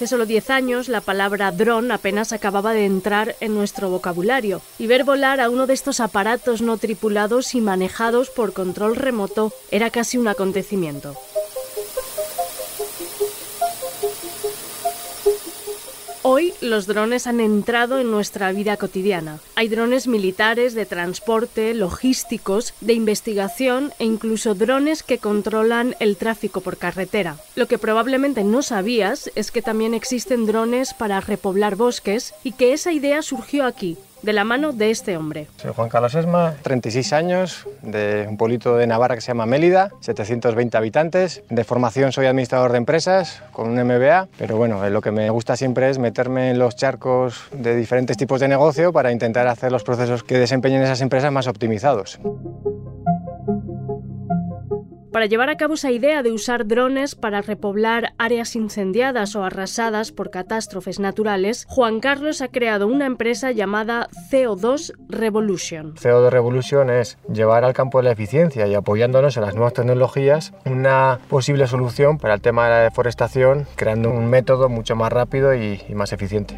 Hace solo 10 años la palabra dron apenas acababa de entrar en nuestro vocabulario y ver volar a uno de estos aparatos no tripulados y manejados por control remoto era casi un acontecimiento. Hoy los drones han entrado en nuestra vida cotidiana. Hay drones militares, de transporte, logísticos, de investigación e incluso drones que controlan el tráfico por carretera. Lo que probablemente no sabías es que también existen drones para repoblar bosques y que esa idea surgió aquí, de la mano de este hombre. Soy Juan Carlos Esma, 36 años, de un pueblito de Navarra que se llama Mélida, 720 habitantes. De formación soy administrador de empresas con un MBA, pero bueno, lo que me gusta siempre es meterme en los charcos de diferentes tipos de negocio para intentar hacer los procesos que desempeñen esas empresas más optimizados. Para llevar a cabo esa idea de usar drones para repoblar áreas incendiadas o arrasadas por catástrofes naturales, Juan Carlos ha creado una empresa llamada CO2 Revolution. CO2 Revolution es llevar al campo de la eficiencia y apoyándonos en las nuevas tecnologías una posible solución para el tema de la deforestación, creando un método mucho más rápido y, más eficiente.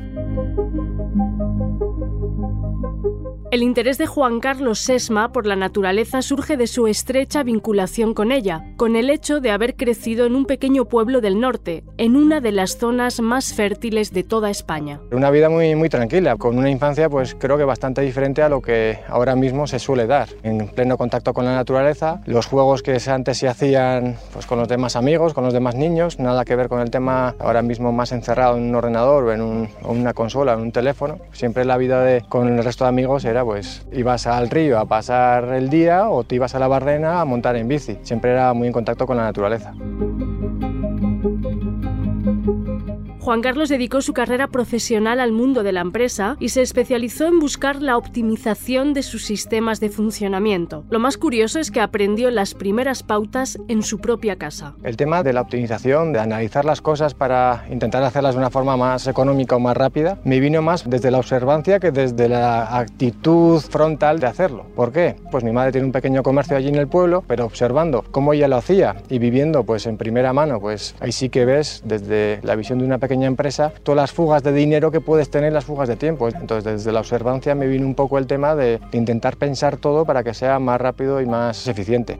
El interés de Juan Carlos Sesma por la naturaleza surge de su estrecha vinculación con ella, con el hecho de haber crecido en un pequeño pueblo del norte, en una de las zonas más fértiles de toda España. Una vida muy, muy tranquila, con una infancia pues creo que bastante diferente a lo que ahora mismo se suele dar, en pleno contacto con la naturaleza, los juegos que antes se hacían pues, con los demás amigos, con los demás niños, nada que ver con el tema ahora mismo más encerrado en un ordenador o en un, o una consola, en un teléfono. Siempre la vida de, con el resto de amigos era pues ibas al río a pasar el día o te ibas a la bardena a montar en bici. Siempre era muy en contacto con la naturaleza. Juan Carlos dedicó su carrera profesional al mundo de la empresa y se especializó en buscar la optimización de sus sistemas de funcionamiento. Lo más curioso es que aprendió las primeras pautas en su propia casa. El tema de la optimización, de analizar las cosas para intentar hacerlas de una forma más económica o más rápida, me vino más desde la observancia que desde la actitud frontal de hacerlo. ¿Por qué? Pues mi madre tiene un pequeño comercio allí en el pueblo, pero observando cómo ella lo hacía y viviendo pues en primera mano, pues ahí sí que ves desde la visión de una pequeña empresa todas las fugas de dinero que puedes tener, las fugas de tiempo. Entonces desde la observancia me vino un poco el tema de intentar pensar todo para que sea más rápido y más eficiente.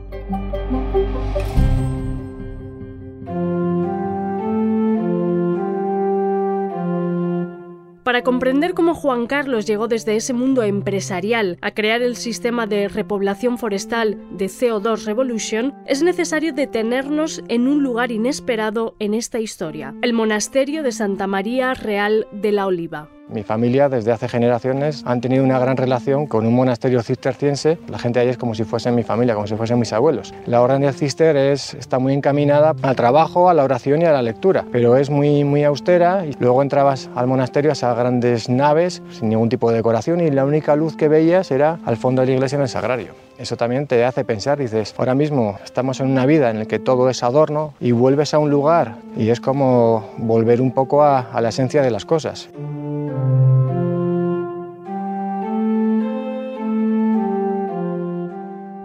Para comprender cómo Juan Carlos llegó desde ese mundo empresarial a crear el sistema de repoblación forestal de CO2 Revolution, es necesario detenernos en un lugar inesperado en esta historia, el monasterio de Santa María Real de la Oliva. Mi familia desde hace generaciones han tenido una gran relación con un monasterio cisterciense. La gente ahí es como si fuesen mi familia, como si fuesen mis abuelos. La orden del cister es, está muy encaminada al trabajo, a la oración y a la lectura, pero es muy, muy austera. Y luego entrabas al monasterio, a esas grandes naves, sin ningún tipo de decoración, y la única luz que veías era al fondo de la iglesia en el sagrario. Eso también te hace pensar, dices, ahora mismo estamos en una vida en la que todo es adorno y vuelves a un lugar y es como volver un poco a, a la esencia de las cosas.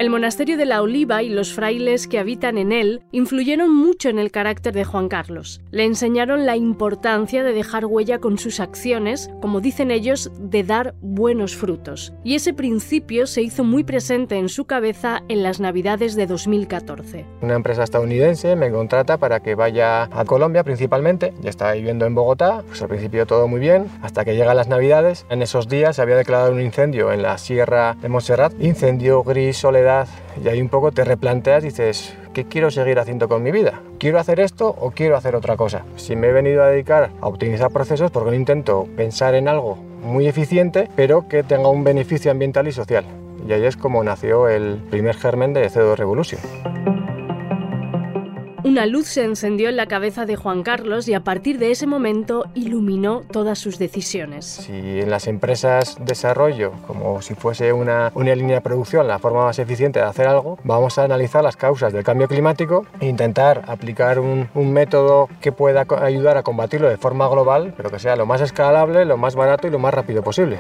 El monasterio de la Oliva y los frailes que habitan en él influyeron mucho en el carácter de Juan Carlos. Le enseñaron la importancia de dejar huella con sus acciones, como dicen ellos, de dar buenos frutos. Y ese principio se hizo muy presente en su cabeza en las Navidades de 2014. Una empresa estadounidense me contrata para que vaya a Colombia principalmente. Ya estaba viviendo en Bogotá, pues al principio todo muy bien, hasta que llegan las Navidades. En esos días se había declarado un incendio en la sierra de Montserrat. Incendio gris, soledad y ahí un poco te replanteas, dices, ¿qué quiero seguir haciendo con mi vida? ¿Quiero hacer esto o quiero hacer otra cosa? Si me he venido a dedicar a optimizar procesos, porque intento pensar en algo muy eficiente, pero que tenga un beneficio ambiental y social? Y ahí es como nació el primer germen de CO2 Revolution. Una luz se encendió en la cabeza de Juan Carlos y a partir de ese momento iluminó todas sus decisiones. Si en las empresas desarrollo, como si fuese una, una línea de producción, la forma más eficiente de hacer algo, vamos a analizar las causas del cambio climático e intentar aplicar un, un método que pueda ayudar a combatirlo de forma global, pero que sea lo más escalable, lo más barato y lo más rápido posible.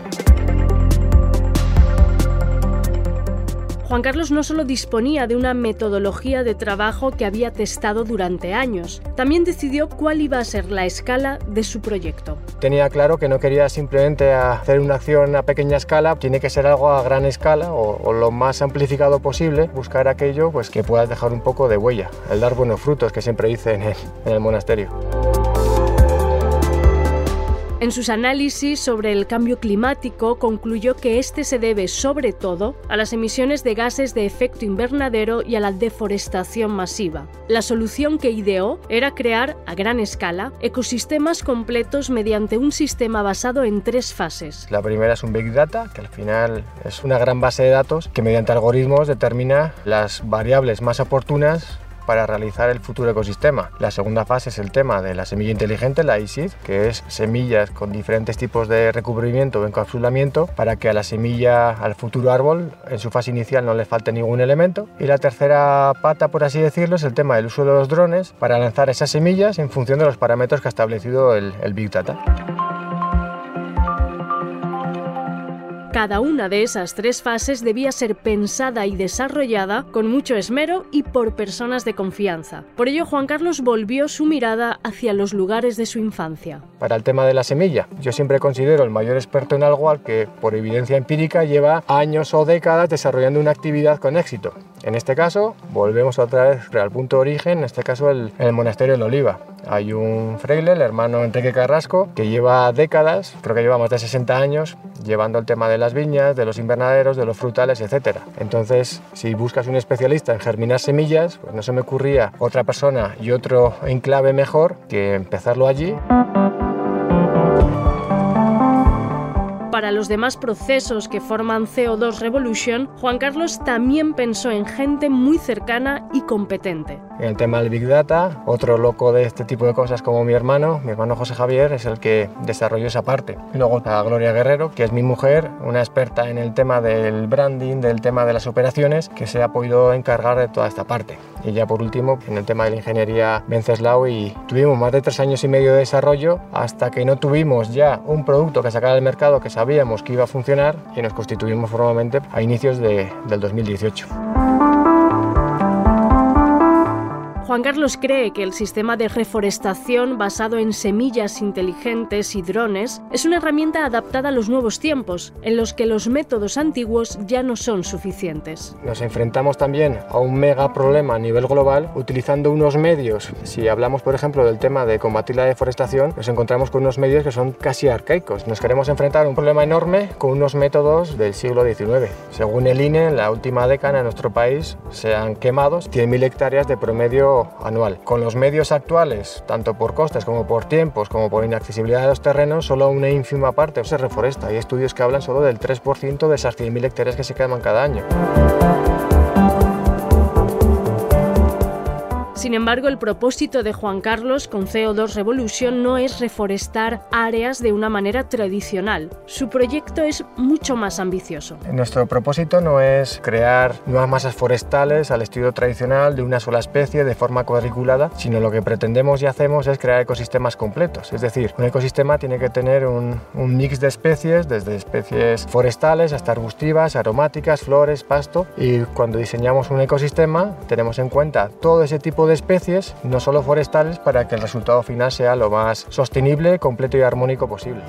Juan Carlos no solo disponía de una metodología de trabajo que había testado durante años, también decidió cuál iba a ser la escala de su proyecto. Tenía claro que no quería simplemente hacer una acción a pequeña escala, tiene que ser algo a gran escala o, lo más amplificado posible, buscar aquello pues, que puedas dejar un poco de huella, el dar buenos frutos que siempre dice en el monasterio. En sus análisis sobre el cambio climático concluyó que este se debe sobre todo a las emisiones de gases de efecto invernadero y a la deforestación masiva. La solución que ideó era crear a gran escala ecosistemas completos mediante un sistema basado en tres fases. La primera es un Big Data, que al final es una gran base de datos que mediante algoritmos determina las variables más oportunas para realizar el futuro ecosistema. La segunda fase es el tema de la semilla inteligente, la ISID, que es semillas con diferentes tipos de recubrimiento o encapsulamiento para que a la semilla, al futuro árbol, en su fase inicial no le falte ningún elemento. Y la tercera pata, por así decirlo, es el tema del uso de los drones para lanzar esas semillas en función de los parámetros que ha establecido el, el Big Data. Cada una de esas tres fases debía ser pensada y desarrollada con mucho esmero y por personas de confianza. Por ello, Juan Carlos volvió su mirada hacia los lugares de su infancia. Para el tema de la semilla, yo siempre considero el mayor experto en algo al que, por evidencia empírica, lleva años o décadas desarrollando una actividad con éxito. En este caso, volvemos otra vez al punto de origen, en este caso el, el monasterio de Oliva. Hay un fraile, el hermano Enrique Carrasco, que lleva décadas, creo que lleva más de 60 años, llevando el tema de las viñas, de los invernaderos, de los frutales, etc. Entonces, si buscas un especialista en germinar semillas, pues no se me ocurría otra persona y otro enclave mejor que empezarlo allí. Para los demás procesos que forman CO2 Revolution, Juan Carlos también pensó en gente muy cercana y competente. En el tema del Big Data, otro loco de este tipo de cosas como mi hermano, mi hermano José Javier, es el que desarrolló esa parte. Y luego está Gloria Guerrero, que es mi mujer, una experta en el tema del branding, del tema de las operaciones, que se ha podido encargar de toda esta parte. Y ya por último, en el tema de la ingeniería Venceslao, y tuvimos más de tres años y medio de desarrollo hasta que no tuvimos ya un producto que sacar al mercado que sabía sabíamos que iba a funcionar y nos constituimos formalmente a inicios de, del 2018. Juan Carlos cree que el sistema de reforestación basado en semillas inteligentes y drones es una herramienta adaptada a los nuevos tiempos, en los que los métodos antiguos ya no son suficientes. Nos enfrentamos también a un mega problema a nivel global utilizando unos medios. Si hablamos, por ejemplo, del tema de combatir la deforestación, nos encontramos con unos medios que son casi arcaicos. Nos queremos enfrentar a un problema enorme con unos métodos del siglo XIX. Según el INE, en la última década en nuestro país se han quemado 100.000 hectáreas de promedio anual. Con los medios actuales, tanto por costes como por tiempos, como por inaccesibilidad de los terrenos, solo una ínfima parte se reforesta. Hay estudios que hablan solo del 3% de esas 100.000 hectáreas que se queman cada año. Sin embargo, el propósito de Juan Carlos con CO2 Revolution no es reforestar áreas de una manera tradicional. Su proyecto es mucho más ambicioso. Nuestro propósito no es crear nuevas masas forestales al estilo tradicional de una sola especie de forma cuadriculada, sino lo que pretendemos y hacemos es crear ecosistemas completos. Es decir, un ecosistema tiene que tener un, un mix de especies, desde especies forestales hasta arbustivas, aromáticas, flores, pasto. Y cuando diseñamos un ecosistema tenemos en cuenta todo ese tipo de de especies, no solo forestales, para que el resultado final sea lo más sostenible, completo y armónico posible.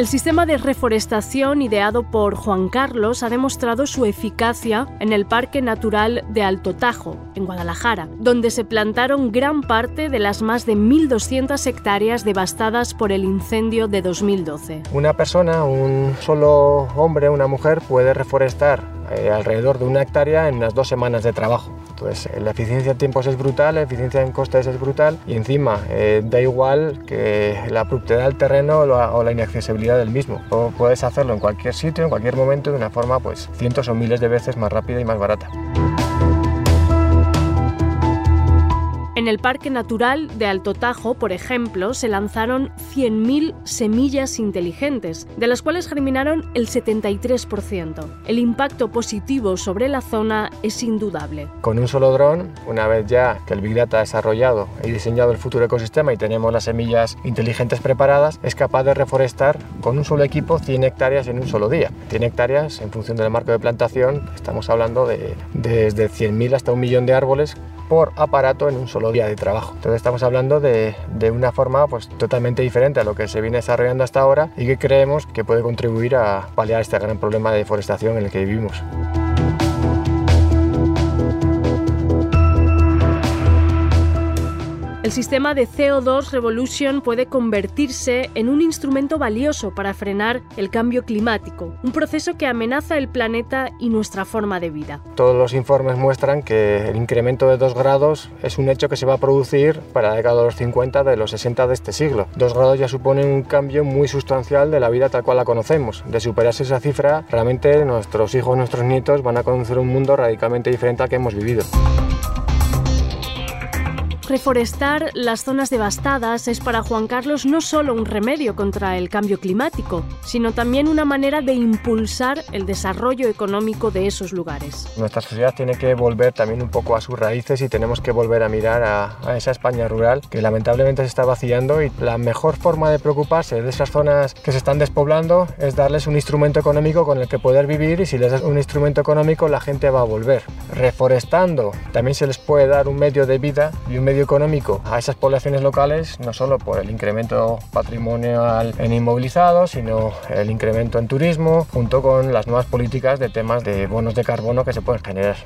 El sistema de reforestación ideado por Juan Carlos ha demostrado su eficacia en el Parque Natural de Alto Tajo, en Guadalajara, donde se plantaron gran parte de las más de 1.200 hectáreas devastadas por el incendio de 2012. Una persona, un solo hombre, una mujer, puede reforestar eh, alrededor de una hectárea en unas dos semanas de trabajo. Pues la eficiencia en tiempos es brutal, la eficiencia en costes es brutal y encima eh, da igual que la propiedad del terreno o la, inaccesibilidad del mismo. O puedes hacerlo en cualquier sitio, en cualquier momento, de una forma pues cientos o miles de veces más rápida y más barata. En el Parque Natural de Alto Tajo, por ejemplo, se lanzaron 100.000 semillas inteligentes, de las cuales germinaron el 73%. El impacto positivo sobre la zona es indudable. Con un solo dron, una vez ya que el Big Data ha desarrollado y diseñado el futuro ecosistema y tenemos las semillas inteligentes preparadas, es capaz de reforestar con un solo equipo 100 hectáreas en un solo día. 100 hectáreas, en función del marco de plantación, estamos hablando de desde 100.000 hasta un millón de árboles por aparato en un solo día de trabajo. Entonces estamos hablando de, de, una forma pues, totalmente diferente a lo que se viene desarrollando hasta ahora y que creemos que puede contribuir a paliar este gran problema de deforestación en el que vivimos. El sistema de CO2 Revolution puede convertirse en un instrumento valioso para frenar el cambio climático, un proceso que amenaza el planeta y nuestra forma de vida. Todos los informes muestran que el incremento de 2 grados es un hecho que se va a producir para la década de los 50 de los 60 de este siglo. 2 grados ya suponen un cambio muy sustancial de la vida tal cual la conocemos. De superarse esa cifra, realmente nuestros hijos, nuestros nietos van a conocer un mundo radicalmente diferente al que hemos vivido. Reforestar las zonas devastadas es para Juan Carlos no solo un remedio contra el cambio climático, sino también una manera de impulsar el desarrollo económico de esos lugares. Nuestra sociedad tiene que volver también un poco a sus raíces y tenemos que volver a mirar a, esa España rural que lamentablemente se está vaciando y la mejor forma de preocuparse de esas zonas que se están despoblando es darles un instrumento económico con el que poder vivir y si les das un instrumento económico la gente va a volver. Reforestando también se les puede dar un medio de vida y un medio económico a esas poblaciones locales, no solo por el incremento patrimonial en inmovilizados, sino el incremento en turismo, junto con las nuevas políticas de temas de bonos de carbono que se pueden generar.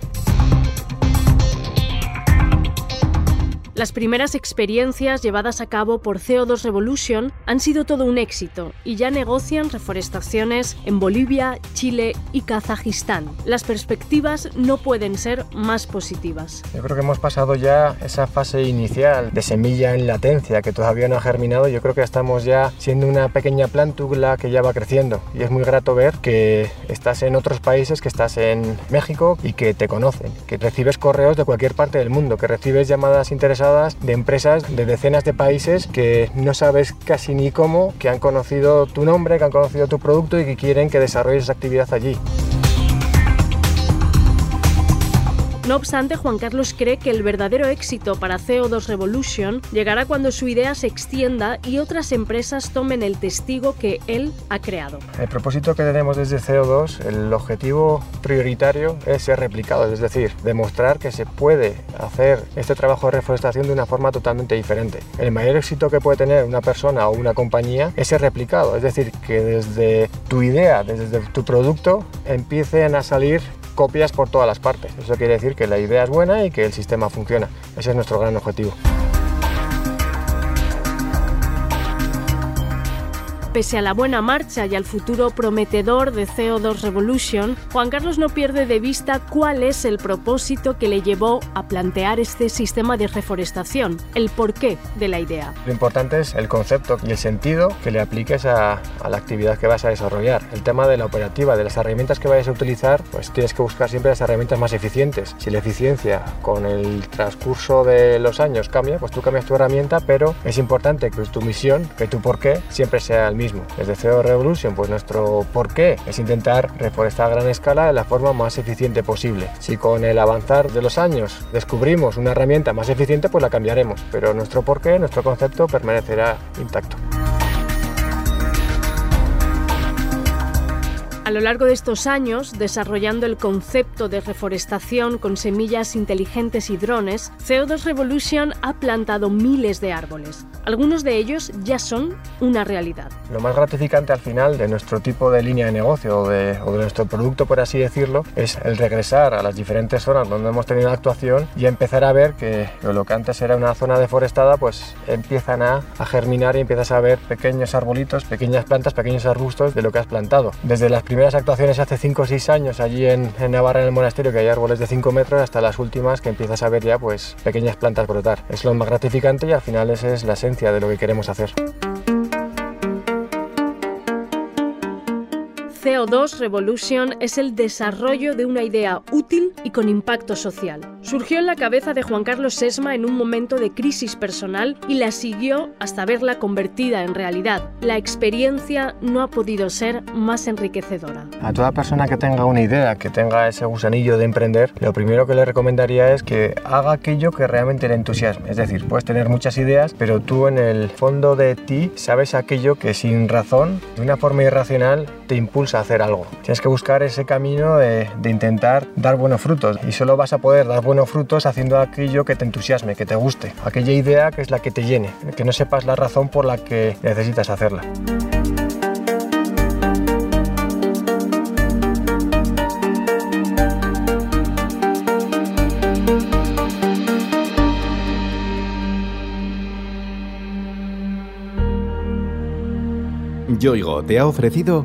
Las primeras experiencias llevadas a cabo por CO2 Revolution han sido todo un éxito y ya negocian reforestaciones en Bolivia, Chile y Kazajistán. Las perspectivas no pueden ser más positivas. Yo creo que hemos pasado ya esa fase inicial de semilla en latencia que todavía no ha germinado. Yo creo que estamos ya siendo una pequeña plántula que ya va creciendo y es muy grato ver que estás en otros países, que estás en México y que te conocen, que recibes correos de cualquier parte del mundo, que recibes llamadas de empresas de decenas de países que no sabes casi ni cómo, que han conocido tu nombre, que han conocido tu producto y que quieren que desarrolles esa actividad allí. No obstante, Juan Carlos cree que el verdadero éxito para CO2 Revolution llegará cuando su idea se extienda y otras empresas tomen el testigo que él ha creado. El propósito que tenemos desde CO2, el objetivo prioritario es ser replicado, es decir, demostrar que se puede hacer este trabajo de reforestación de una forma totalmente diferente. El mayor éxito que puede tener una persona o una compañía es ser replicado, es decir, que desde tu idea, desde tu producto, empiecen a salir copias por todas las partes. Eso quiere decir que la idea es buena y que el sistema funciona. Ese es nuestro gran objetivo. Pese a la buena marcha y al futuro prometedor de CO2 Revolution, Juan Carlos no pierde de vista cuál es el propósito que le llevó a plantear este sistema de reforestación, el porqué de la idea. Lo importante es el concepto y el sentido que le apliques a, la actividad que vas a desarrollar. El tema de la operativa, de las herramientas que vayas a utilizar, pues tienes que buscar siempre las herramientas más eficientes. Si la eficiencia con el transcurso de los años cambia, pues tú cambias tu herramienta, pero es importante que tu misión, que tu porqué, siempre sea el mismo desde CEO Revolution, pues nuestro porqué es intentar reforestar a gran escala de la forma más eficiente posible. Si con el avanzar de los años descubrimos una herramienta más eficiente, pues la cambiaremos, pero nuestro porqué, nuestro concepto permanecerá intacto. A lo largo de estos años, desarrollando el concepto de reforestación con semillas inteligentes y drones, CO2 Revolution ha plantado miles de árboles. Algunos de ellos ya son una realidad. Lo más gratificante al final de nuestro tipo de línea de negocio o de, nuestro producto, por así decirlo, es el regresar a las diferentes zonas donde hemos tenido actuación y empezar a ver que lo que antes era una zona deforestada, pues empiezan a, a germinar y empiezas a ver pequeños arbolitos, pequeñas plantas, pequeños arbustos de lo que has plantado. Desde las primeras actuaciones hace 5 o 6 años allí en, Navarra, en el monasterio, que hay árboles de 5 metros, hasta las últimas que empiezas a ver ya pues pequeñas plantas brotar. Es lo más gratificante y al final esa es la esencia de lo que queremos hacer. CO2 Revolution es el desarrollo de una idea útil y con impacto social. Surgió en la cabeza de Juan Carlos Sesma en un momento de crisis personal y la siguió hasta verla convertida en realidad. La experiencia no ha podido ser más enriquecedora. A toda persona que tenga una idea, que tenga ese gusanillo de emprender, lo primero que le recomendaría es que haga aquello que realmente le entusiasme. Es decir, puedes tener muchas ideas, pero tú en el fondo de ti sabes aquello que sin razón, de una forma irracional, te impulsa hacer algo. Tienes que buscar ese camino de, de intentar dar buenos frutos y solo vas a poder dar buenos frutos haciendo aquello que te entusiasme, que te guste, aquella idea que es la que te llene, que no sepas la razón por la que necesitas hacerla. Yoigo te ha ofrecido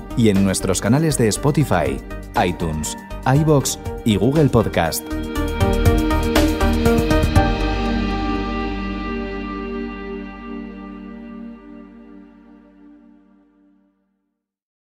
y en nuestros canales de Spotify, iTunes, iBox y Google Podcast.